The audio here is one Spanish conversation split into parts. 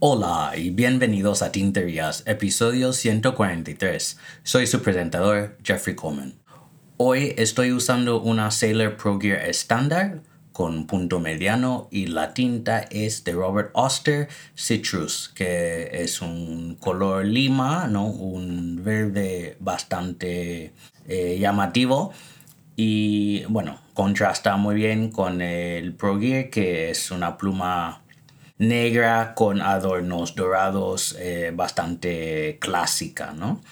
Hola y bienvenidos a Tinterías, episodio 143. Soy su presentador, Jeffrey Coleman. Hoy estoy usando una Sailor Pro Gear estándar con punto mediano y la tinta es de Robert Oster Citrus, que es un color lima, ¿no? un verde bastante eh, llamativo y bueno, contrasta muy bien con el Pro Gear, que es una pluma negra con adornos dorados eh, bastante clásica, ¿no?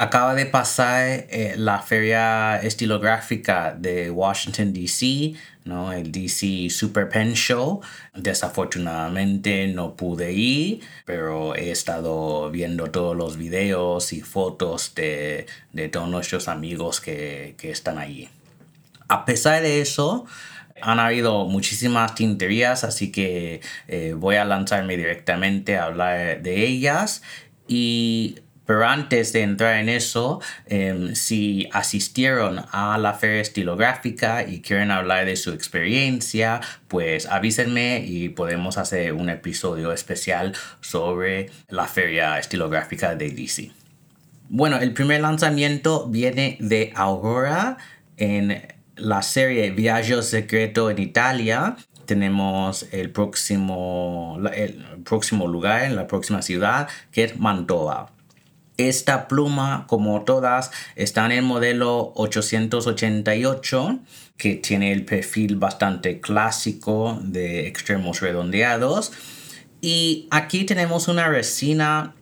Acaba de pasar eh, la feria estilográfica de Washington, D.C., ¿no? el DC Super Pen Show. Desafortunadamente no pude ir, pero he estado viendo todos los videos y fotos de, todos nuestros amigos que, están allí. A pesar de eso, han habido muchísimas tinterías, así que eh, voy a lanzarme directamente a hablar de ellas. Y pero antes de entrar en eso, em, si asistieron a la feria estilográfica y quieren hablar de su experiencia, pues avísenme y podemos hacer un episodio especial sobre la feria estilográfica de DC. Bueno, el primer lanzamiento viene de Aurora en la serie Viaggio Secreto en Italia tenemos el próximo, el próximo lugar, en la próxima ciudad, que es Mantova. Esta pluma, como todas, está en el modelo 888, que tiene el perfil bastante clásico de extremos redondeados. Y aquí tenemos una resina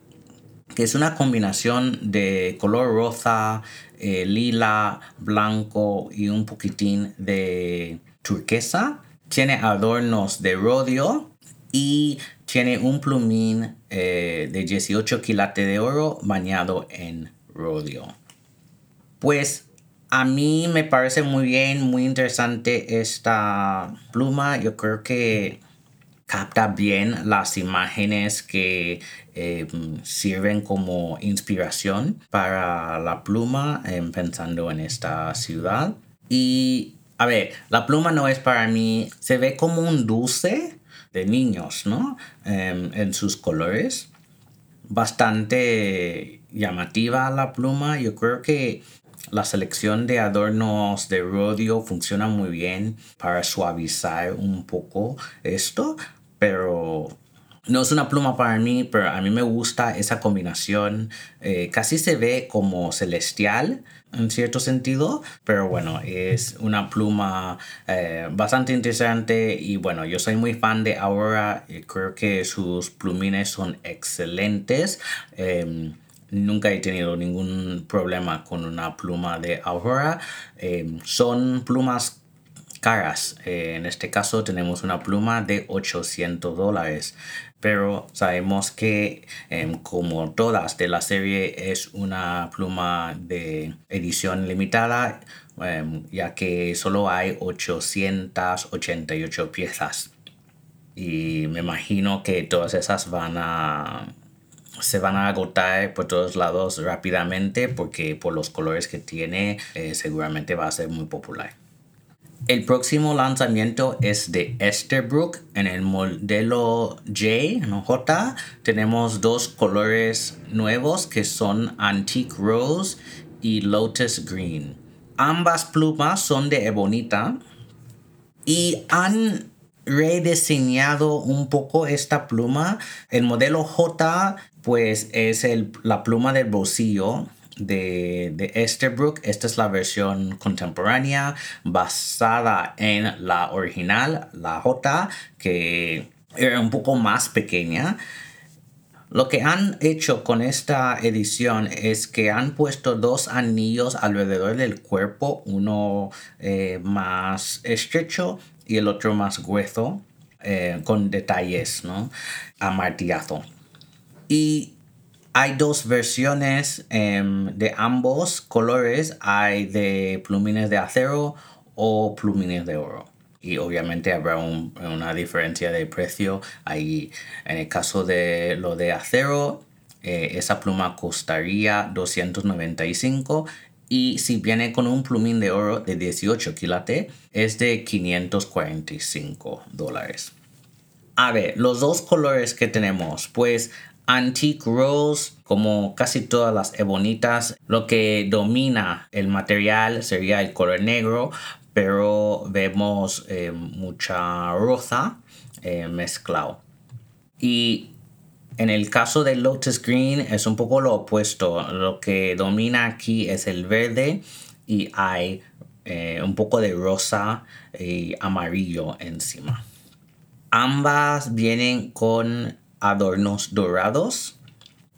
que es una combinación de color rosa, eh, lila, blanco y un poquitín de turquesa. Tiene adornos de rodio y tiene un plumín eh, de 18 quilates de oro bañado en rodio. Pues a mí me parece muy bien, muy interesante esta pluma. Yo creo que capta bien las imágenes que eh, sirven como inspiración para la pluma em, pensando en esta ciudad. Y a ver, la pluma no es para mí, se ve como un dulce niños, ¿no? Em, en sus colores. Bastante llamativa la pluma. Yo creo que la selección de adornos de rodio funciona muy bien para suavizar un poco esto, pero no es una pluma para mí, pero a mí me gusta esa combinación. Eh, casi se ve como celestial en cierto sentido, pero bueno, es una pluma eh, bastante interesante y bueno, yo soy muy fan de Aurora, y creo que sus plumines son excelentes. Em, nunca he tenido ningún problema con una pluma de Aurora. Em, son plumas caras. Eh, en este caso tenemos una pluma de 800 dólares pero sabemos que em, como todas de la serie es una pluma de edición limitada em, ya que solo hay 888 piezas y me imagino que todas esas van a se van a agotar por todos lados rápidamente porque por los colores que tiene eh, seguramente va a ser muy popular. El próximo lanzamiento es de Esterbrook en el modelo J, ¿no? J. Tenemos dos colores nuevos que son Antique Rose y Lotus Green. Ambas plumas son de ebonita y han rediseñado un poco esta pluma. El modelo J pues es el, la pluma del bolsillo de, de Esterbrook. Esta es la versión contemporánea basada en la original, la J, que era un poco más pequeña. Lo que han hecho con esta edición es que han puesto dos anillos alrededor del cuerpo, uno eh, más estrecho y el otro más grueso, eh, con detalles, ¿no? A martillazo. Y hay dos versiones em, de ambos colores. Hay de plumines de acero o plumines de oro. Y obviamente habrá una diferencia de precio. Ahí, en el caso de lo de acero, eh, esa pluma costaría 295 Y si viene con un plumín de oro de 18 quilates, es de 545 dólares. A ver, los dos colores que tenemos, pues Antique Rose, como casi todas las ebonitas, lo que domina el material sería el color negro, pero vemos eh, mucha rosa eh, mezclado. Y en el caso del Lotus Green es un poco lo opuesto. Lo que domina aquí es el verde y hay eh, un poco de rosa y amarillo encima. Ambas vienen con adornos dorados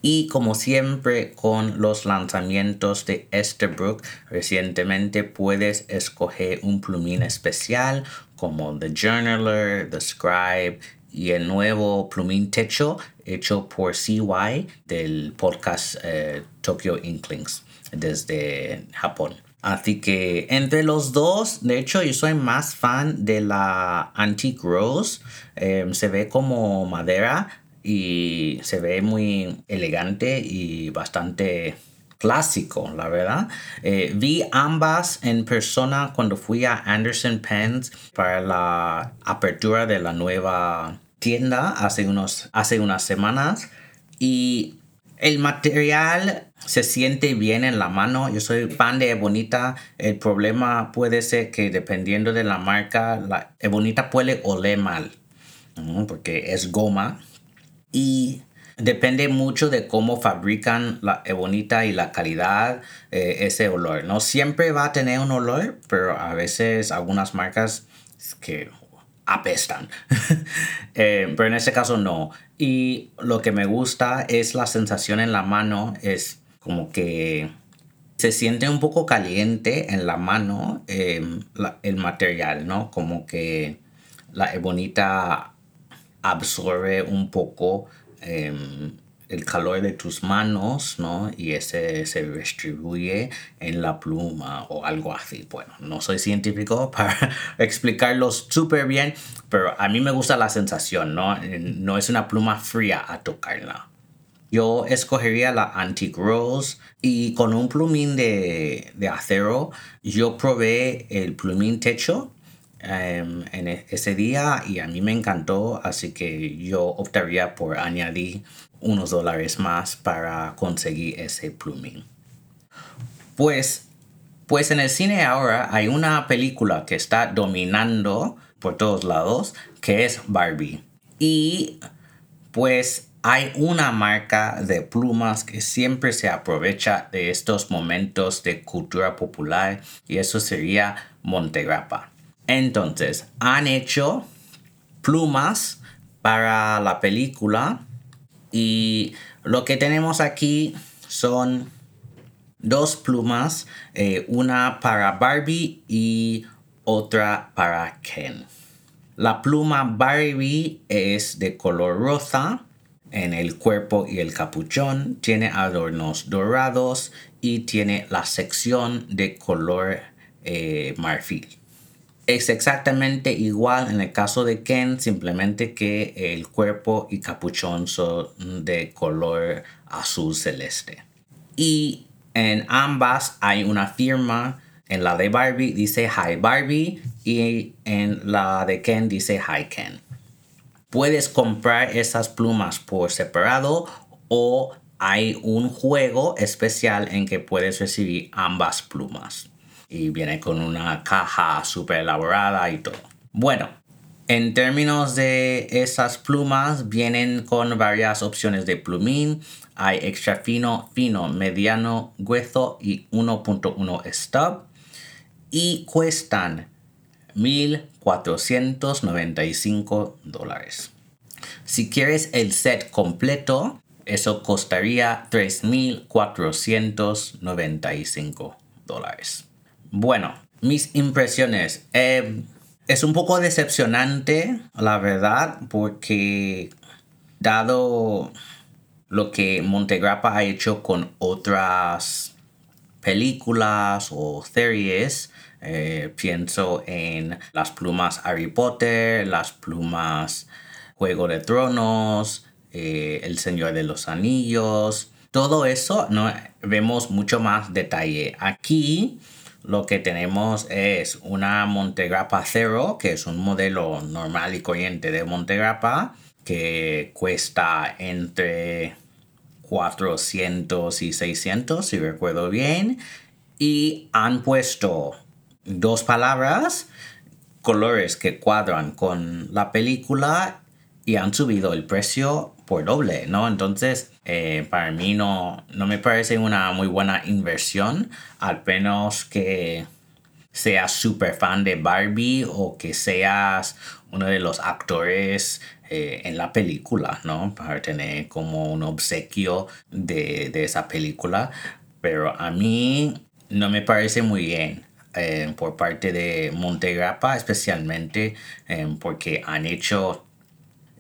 y como siempre con los lanzamientos de Esterbrook recientemente puedes escoger un plumín especial como The Journaler, The Scribe y el nuevo plumín techo hecho por CY del podcast eh, Tokyo Inklings desde Japón. Así que entre los dos, de hecho yo soy más fan de la Antique Rose. Em, se ve como madera y se ve muy elegante y bastante clásico, la verdad. Eh, vi ambas en persona cuando fui a Anderson Pens para la apertura de la nueva tienda hace, unos, hace unas semanas y el material se siente bien en la mano. Yo soy fan de Ebonita. El problema puede ser que dependiendo de la marca, la Ebonita puede oler mal. Porque es goma. Y depende mucho de cómo fabrican la Ebonita y la calidad, eh, ese olor. No siempre va a tener un olor, pero a veces algunas marcas que apestan. Eh, pero en este caso no. Y lo que me gusta es la sensación en la mano, es como que se siente un poco caliente en la mano em, el material, ¿no? Como que la ebonita absorbe un poco em, el calor de tus manos, ¿no? Y ese se distribuye en la pluma o algo así. Bueno, no soy científico para explicarlo súper bien, pero a mí me gusta la sensación, ¿no? No es una pluma fría a tocarla. Yo escogería la Antique Rose y con un plumín de, de acero yo probé el plumín techo em, en e, ese día y a mí me encantó, así que yo optaría por añadir unos dólares más para conseguir ese plumín. Pues, pues en el cine ahora hay una película que está dominando por todos lados, que es Barbie. Y pues hay una marca de plumas que siempre se aprovecha de estos momentos de cultura popular y eso sería Montegrappa. Entonces, han hecho plumas para la película y lo que tenemos aquí son dos plumas, eh, una para Barbie y otra para Ken. La pluma Barbie es de color rosa en el cuerpo y el capuchón, tiene adornos dorados y tiene la sección de color eh, marfil. Es exactamente igual en el caso de Ken, simplemente que el cuerpo y capuchón son de color azul celeste. Y en ambas hay una firma. En la de Barbie dice Hi Barbie y en la de Ken dice Hi Ken. Puedes comprar esas plumas por separado o hay un juego especial en que puedes recibir ambas plumas y viene con una caja súper elaborada y todo. Bueno, en términos de esas plumas, vienen con varias opciones de plumín. Hay extra fino, fino, mediano, grueso y 1.1 stub. Y cuestan 1.495 dólares. Si quieres el set completo, eso costaría 3.495 dólares. Bueno, mis impresiones. Eh, es un poco decepcionante, la verdad, porque dado lo que Montegrappa ha hecho con otras películas o series, eh, pienso en las plumas Harry Potter, las plumas Juego de Tronos, eh, El Señor de los Anillos, todo eso no vemos mucho más detalle. Aquí lo que tenemos es una Montegrappa Zero, que es un modelo normal y corriente de Montegrappa, que cuesta entre 400 y 600, si recuerdo bien. Y han puesto dos palabras, colores que cuadran con la película y han subido el precio por doble, ¿no? Entonces, eh, para mí no, no me parece una muy buena inversión, al menos que seas súper fan de Barbie o que seas uno de los actores eh, en la película, ¿no? Para tener como un obsequio de, esa película. Pero a mí no me parece muy bien. Eh, por parte de Montegrappa, especialmente porque han hecho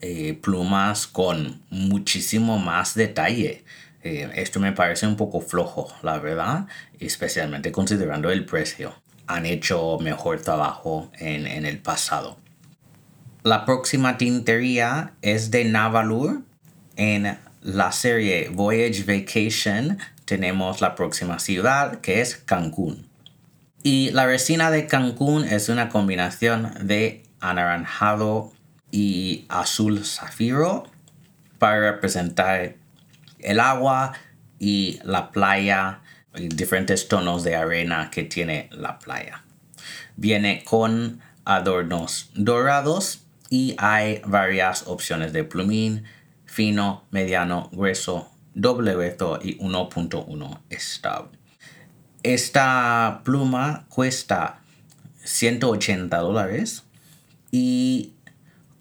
eh, plumas con muchísimo más detalle. Eh, esto me parece un poco flojo, la verdad, especialmente considerando el precio. Han hecho mejor trabajo en, en el pasado. La próxima tintería es de Navalur. En la serie Voyage Vacation tenemos la próxima ciudad que es Cancún. Y la resina de Cancún es una combinación de anaranjado y azul zafiro para representar el agua y la playa y diferentes tonos de arena que tiene la playa. Viene con adornos dorados y hay varias opciones de plumín, fino, mediano, grueso, doble grueso y 1.1 estable. Esta pluma cuesta 180 dólares y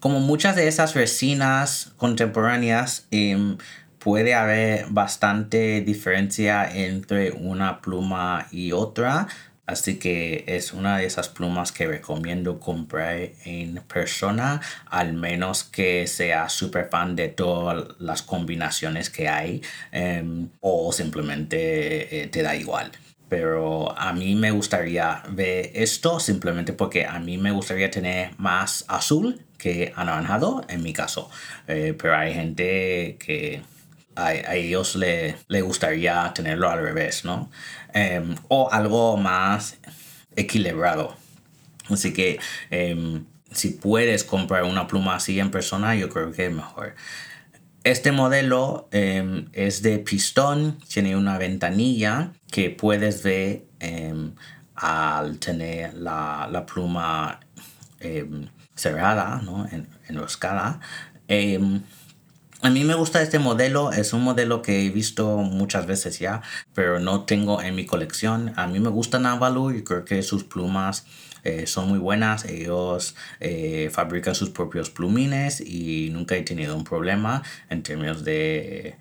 como muchas de esas resinas contemporáneas, em, puede haber bastante diferencia entre una pluma y otra. Así que es una de esas plumas que recomiendo comprar en persona, al menos que sea súper fan de todas las combinaciones que hay em, o simplemente eh, te da igual pero a mí me gustaría ver esto simplemente porque a mí me gustaría tener más azul que anaranjado en mi caso. Eh, pero hay gente que a, ellos le, gustaría tenerlo al revés, ¿no? Em, o algo más equilibrado. Así que em, si puedes comprar una pluma así en persona, yo creo que es mejor. Este modelo em, es de pistón, tiene una ventanilla que puedes ver em, al tener la, pluma em, cerrada, ¿no? En, enroscada. a mí me gusta este modelo, es un modelo que he visto muchas veces ya, pero no tengo en mi colección. A mí me gusta Navalu y creo que sus plumas eh, son muy buenas. Ellos eh, fabrican sus propios plumines y nunca he tenido un problema en términos de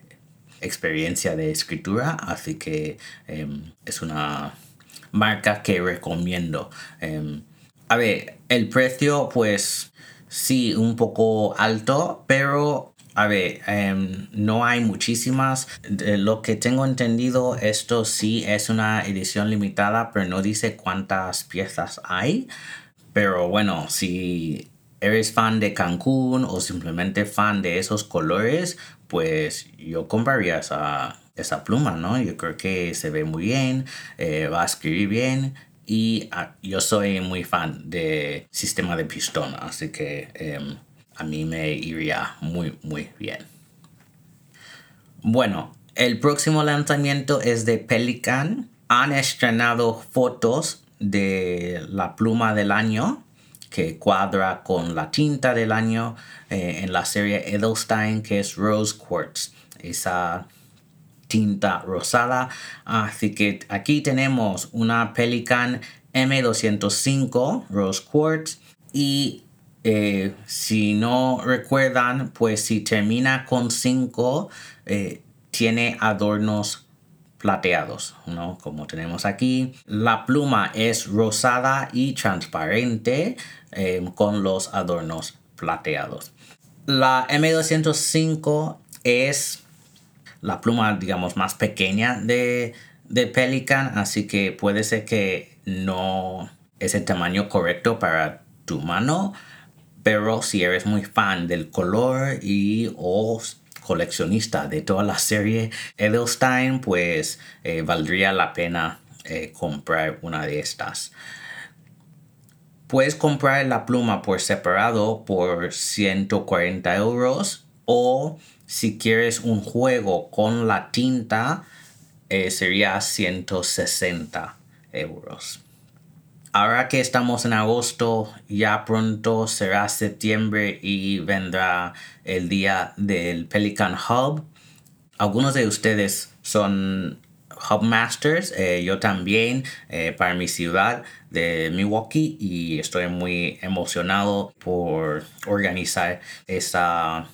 experiencia de escritura. Así que em, es una marca que recomiendo. Em, a ver, el precio pues sí, un poco alto, pero a ver, em, no hay muchísimas. De lo que tengo entendido, esto sí es una edición limitada, pero no dice cuántas piezas hay. Pero bueno, si eres fan de Cancún o simplemente fan de esos colores, pues yo compraría esa, esa pluma, ¿no? Yo creo que se ve muy bien, eh, va a escribir bien y ah, yo soy muy fan de sistema de pistón, así que... Em, a mí me iría muy, muy bien. Bueno, el próximo lanzamiento es de Pelican. Han estrenado fotos de la pluma del año que cuadra con la tinta del año eh, en la serie Edelstein que es Rose Quartz. Esa tinta rosada. Así que aquí tenemos una Pelican M205 Rose Quartz y eh, si no recuerdan, pues si termina con 5, eh, tiene adornos plateados, ¿no? Como tenemos aquí. La pluma es rosada y transparente eh, con los adornos plateados. La M205 es la pluma, digamos, más pequeña de, de Pelican, así que puede ser que no es el tamaño correcto para tu mano, pero si eres muy fan del color y o coleccionista de toda la serie Edelstein, pues eh, valdría la pena eh, comprar una de estas. Puedes comprar la pluma por separado por 140 euros o si quieres un juego con la tinta eh, sería 160 euros. Ahora que estamos en agosto, ya pronto será septiembre y vendrá el día del Pelican Hub. Algunos de ustedes son Hubmasters, eh, yo también eh, para mi ciudad de Milwaukee y estoy muy emocionado por organizar esa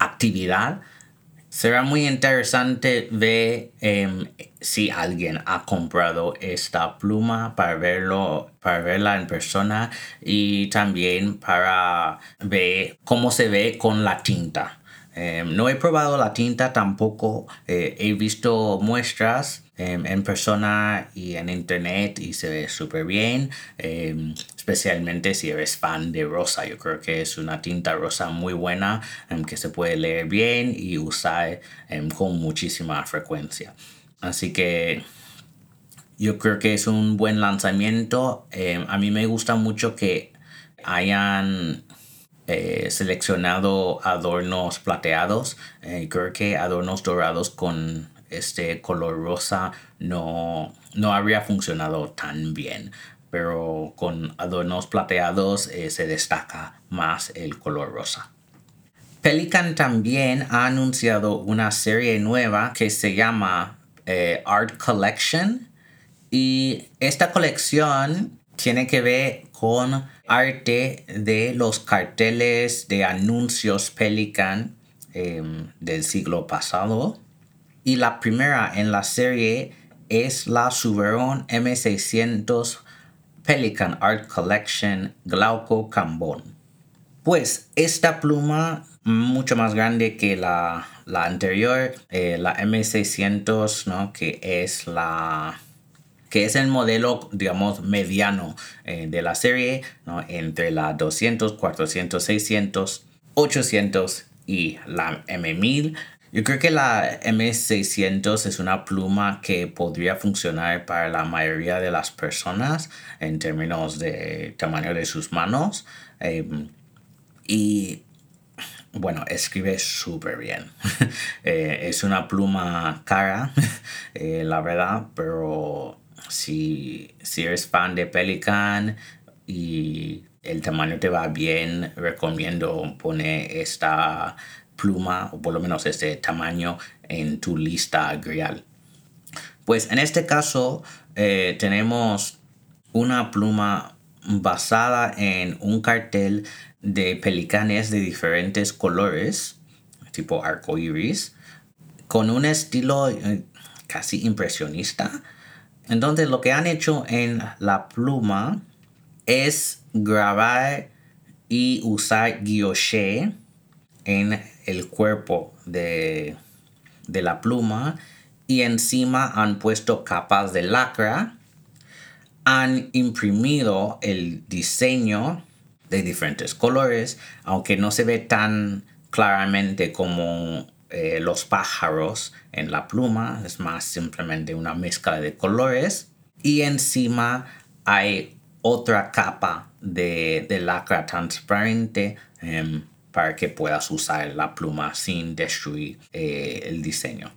actividad Será muy interesante ver em, si alguien ha comprado esta pluma para verlo, para verla en persona y también para ver cómo se ve con la tinta. Em, no he probado la tinta tampoco, eh, he visto muestras en persona y en internet y se ve súper bien, em, especialmente si eres fan de rosa. Yo creo que es una tinta rosa muy buena que se puede leer bien y usar con muchísima frecuencia. Así que yo creo que es un buen lanzamiento. a mí me gusta mucho que hayan eh, seleccionado adornos plateados. Eh, creo que adornos dorados con este color rosa no, no habría funcionado tan bien. Pero con adornos plateados eh, se destaca más el color rosa. Pelican también ha anunciado una serie nueva que se llama Art Collection. Y esta colección tiene que ver con arte de los carteles de anuncios Pelican em, del siglo pasado. Y la primera en la serie es la Suberon M600 Pelican Art Collection Glauco Cambón. Pues esta pluma mucho más grande que la, anterior, eh, la M600, ¿no? que es la que es el modelo, digamos, mediano eh, de la serie, entre la 200, 400, 600, 800 y la M1000. Yo creo que la M600 es una pluma que podría funcionar para la mayoría de las personas en términos de tamaño de sus manos. Em, y bueno, escribe súper bien. Eh, es una pluma cara, eh, la verdad, pero si, eres fan de Pelican y el tamaño te va bien, recomiendo poner esta pluma o por lo menos este tamaño en tu lista grial. Pues en este caso eh, tenemos una pluma basada en un cartel de pelicanes de diferentes colores, tipo arco iris, con un estilo eh, casi impresionista entonces lo que han hecho en la pluma es grabar y usar guilloche en el cuerpo de, de la pluma y encima han puesto capas de lacra, han imprimido el diseño de diferentes colores, aunque no se ve tan claramente como eh, los pájaros en la pluma, es más simplemente una mezcla de colores. Y encima hay otra capa de, lacra transparente em, para que puedas usar la pluma sin destruir eh, el diseño.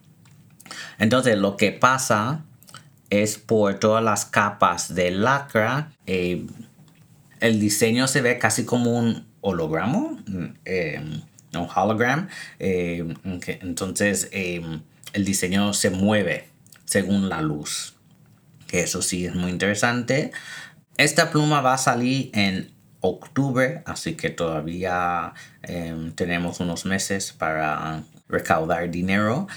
Entonces lo que pasa es por todas las capas de lacra, eh, el diseño se ve casi como un hologramo. Em, un hologram. Eh, entonces el diseño se mueve según la luz. Que eso sí es muy interesante. Esta pluma va a salir en octubre, así que todavía em, tenemos unos meses para recaudar dinero.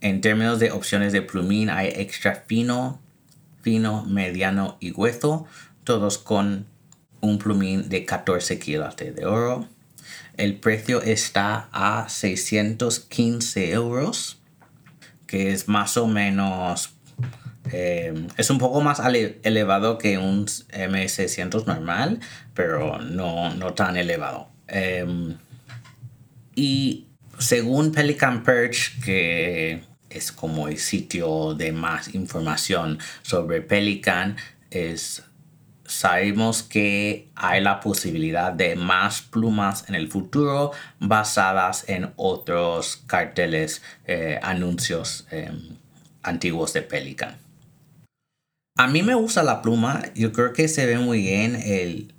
En términos de opciones de plumín hay extra fino, fino, mediano y hueso, todos con un plumín de 14 kilos de oro el precio está a 615 euros, que es más o menos, eh, es un poco más elevado que un M600 normal, pero no, tan elevado. Em, y según Pelican Perch, que es como el sitio de más información sobre Pelican, es sabemos que hay la posibilidad de más plumas en el futuro basadas en otros carteles, eh, anuncios em, antiguos de Pelican. A mí me gusta la pluma, yo creo que se ve muy bien. El,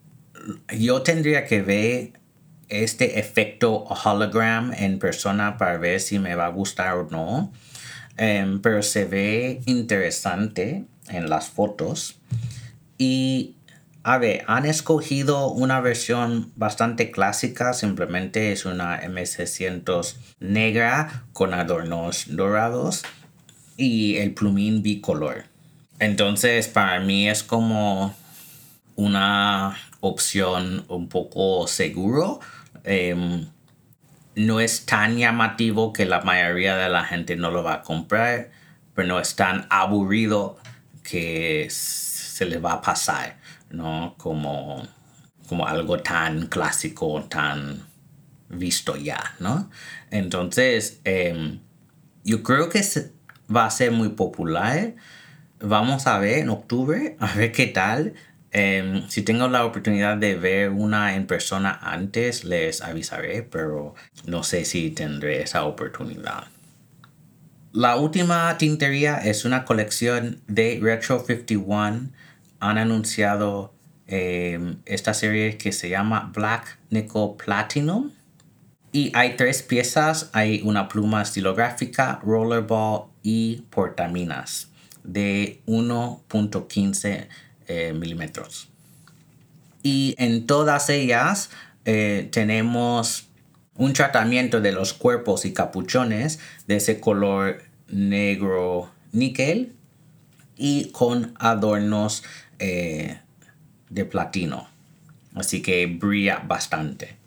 yo tendría que ver este efecto hologram en persona para ver si me va a gustar o no. Em, pero se ve interesante en las fotos. Y a ver, han escogido una versión bastante clásica, simplemente es una M600 negra con adornos dorados y el plumín bicolor. Entonces, para mí es como una opción un poco seguro. Em, no es tan llamativo que la mayoría de la gente no lo va a comprar, pero no es tan aburrido que se le va a pasar. ¿no? Como, como algo tan clásico, tan visto ya, ¿no? Entonces, em, yo creo que va a ser muy popular. Vamos a ver en octubre, a ver qué tal. Em, si tengo la oportunidad de ver una en persona antes, les avisaré, pero no sé si tendré esa oportunidad. La última tintería es una colección de Retro 51 han anunciado em, esta serie que se llama Black Nickel Platinum. Y hay tres piezas, hay una pluma estilográfica, rollerball y portaminas de 1.15 eh, milímetros. Y en todas ellas eh, tenemos un tratamiento de los cuerpos y capuchones de ese color negro níquel y con adornos eh, de platino. Así que brilla bastante.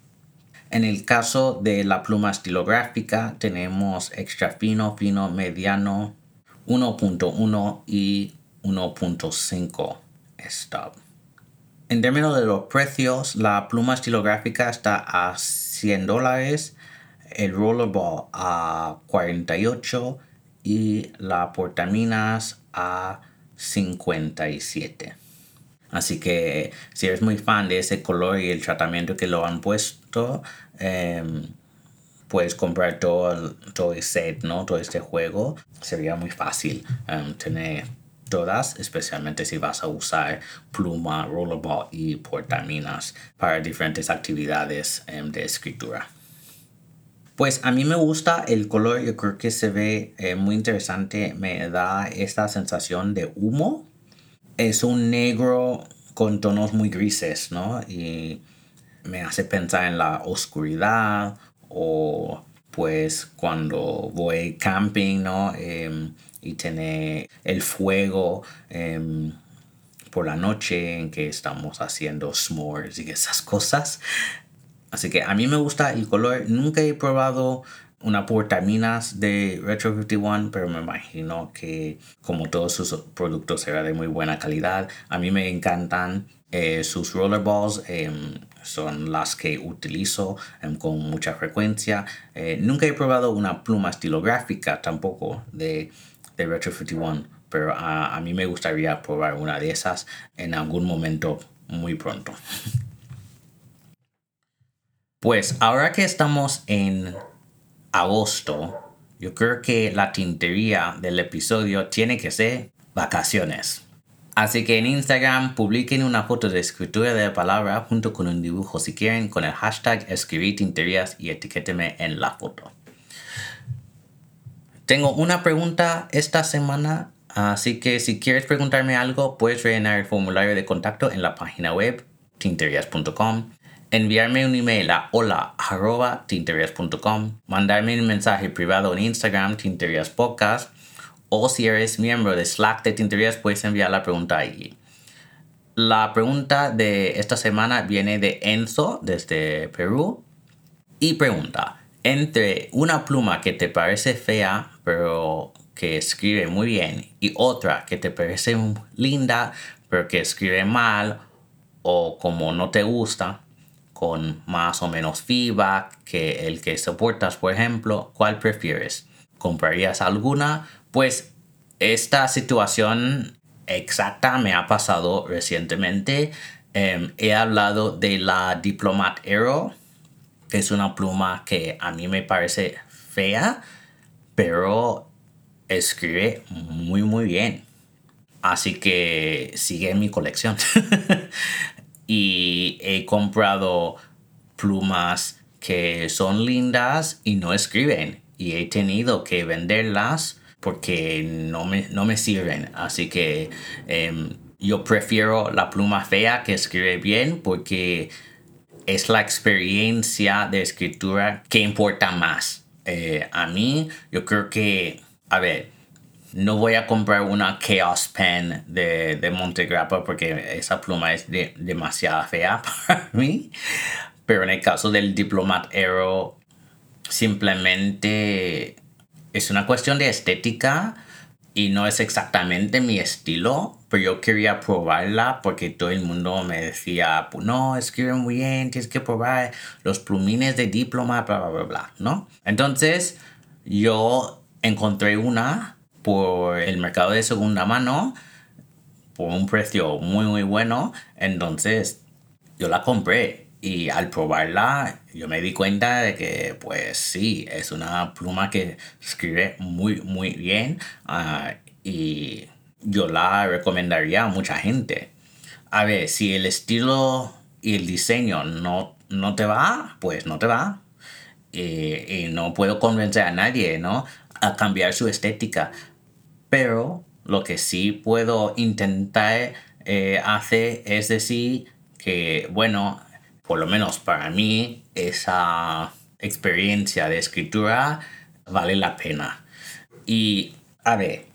En el caso de la pluma estilográfica tenemos extra fino, fino, mediano, 1.1 y 1.5 stop. En términos de los precios, la pluma estilográfica está a 100 dólares, el rollerball a 48 y la portaminas a 57. Así que si eres muy fan de ese color y el tratamiento que lo han puesto, em, puedes comprar todo el, todo el set, ¿no? Todo este juego. Sería muy fácil em, tener todas, especialmente si vas a usar pluma, rollerball y portaminas para diferentes actividades em, de escritura. Pues a mí me gusta el color, yo creo que se ve eh, muy interesante, me da esta sensación de humo es un negro con tonos muy grises, ¿no? Y me hace pensar en la oscuridad o pues cuando voy camping, ¿no? Em, y tiene el fuego em, por la noche en que estamos haciendo s'mores y esas cosas. Así que a mí me gusta el color. Nunca he probado una portaminas de Retro 51, pero me imagino que como todos sus productos será de muy buena calidad. A mí me encantan eh, sus rollerballs, em, son las que utilizo em, con mucha frecuencia. Eh, nunca he probado una pluma estilográfica tampoco de, de Retro 51, pero a, a mí me gustaría probar una de esas en algún momento muy pronto. Pues ahora que estamos en agosto, yo creo que la tintería del episodio tiene que ser vacaciones. Así que en Instagram publiquen una foto de escritura de la palabra junto con un dibujo si quieren con el hashtag escribir tinterías y etiquéteme en la foto. Tengo una pregunta esta semana, así que si quieres preguntarme algo puedes rellenar el formulario de contacto en la página web tinterías.com enviarme un email a hola.tinterias.com, mandarme un mensaje privado en Instagram, Tinterias Podcast, o si eres miembro de Slack de Tinterias, puedes enviar la pregunta allí. La pregunta de esta semana viene de Enzo desde Perú y pregunta, entre una pluma que te parece fea pero que escribe muy bien y otra que te parece linda pero que escribe mal o como no te gusta, con más o menos feedback que el que soportas, por ejemplo, ¿cuál prefieres? ¿Comprarías alguna? Pues esta situación exacta me ha pasado recientemente. Em, he hablado de la Diplomat Aero, que es una pluma que a mí me parece fea, pero escribe muy muy bien. Así que sigue en mi colección. y he comprado plumas que son lindas y no escriben. Y he tenido que venderlas porque no me, no me sirven. Así que em, yo prefiero la pluma fea que escribe bien porque es la experiencia de escritura que importa más. Eh, a mí, yo creo que, a ver, no voy a comprar una Chaos Pen de, de Montegrappa porque esa pluma es demasiado fea para mí. Pero en el caso del Diplomat Aero, simplemente es una cuestión de estética y no es exactamente mi estilo, pero yo quería probarla porque todo el mundo me decía, pues no, escribe muy bien, tienes que probar los plumines de Diplomat, bla, bla, bla, bla, ¿no? Entonces yo encontré una por el mercado de segunda mano por un precio muy muy bueno. Entonces yo la compré y al probarla yo me di cuenta de que pues sí, es una pluma que escribe muy muy bien ah, y yo la recomendaría a mucha gente. A ver, si el estilo y el diseño no, no te va, pues no te va. Y, y no puedo convencer a nadie, ¿no? A cambiar su estética. Pero lo que sí puedo intentar eh, hacer es decir que, bueno, por lo menos para mí, esa experiencia de escritura vale la pena. Y, a ver,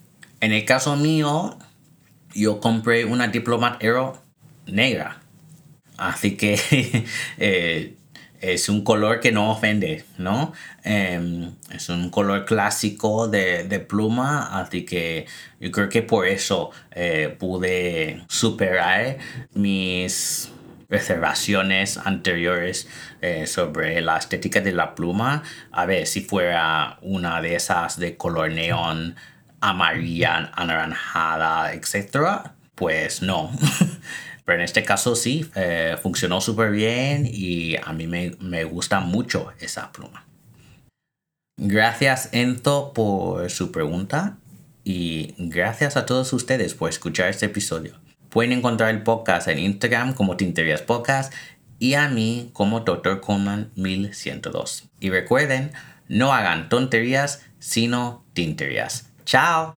en el caso mío, yo compré una Diplomat Aero negra. Así que eh, es un color que no ofende, ¿no? Em, es un color clásico de, pluma, así que yo creo que por eso eh, pude superar mis reservaciones anteriores eh, sobre la estética de la pluma. A ver, si fuera una de esas de color neón, amarilla, anaranjada, etc., pues no. Pero en este caso sí, eh, funcionó súper bien y a mí me, me gusta mucho esa pluma. Gracias Ento por su pregunta y gracias a todos ustedes por escuchar este episodio. Pueden encontrar el podcast en Instagram como Tinterías Podcast y a mí como Dr. Coleman 1102. Y recuerden, no hagan tonterías, sino tinterías. ¡Chao!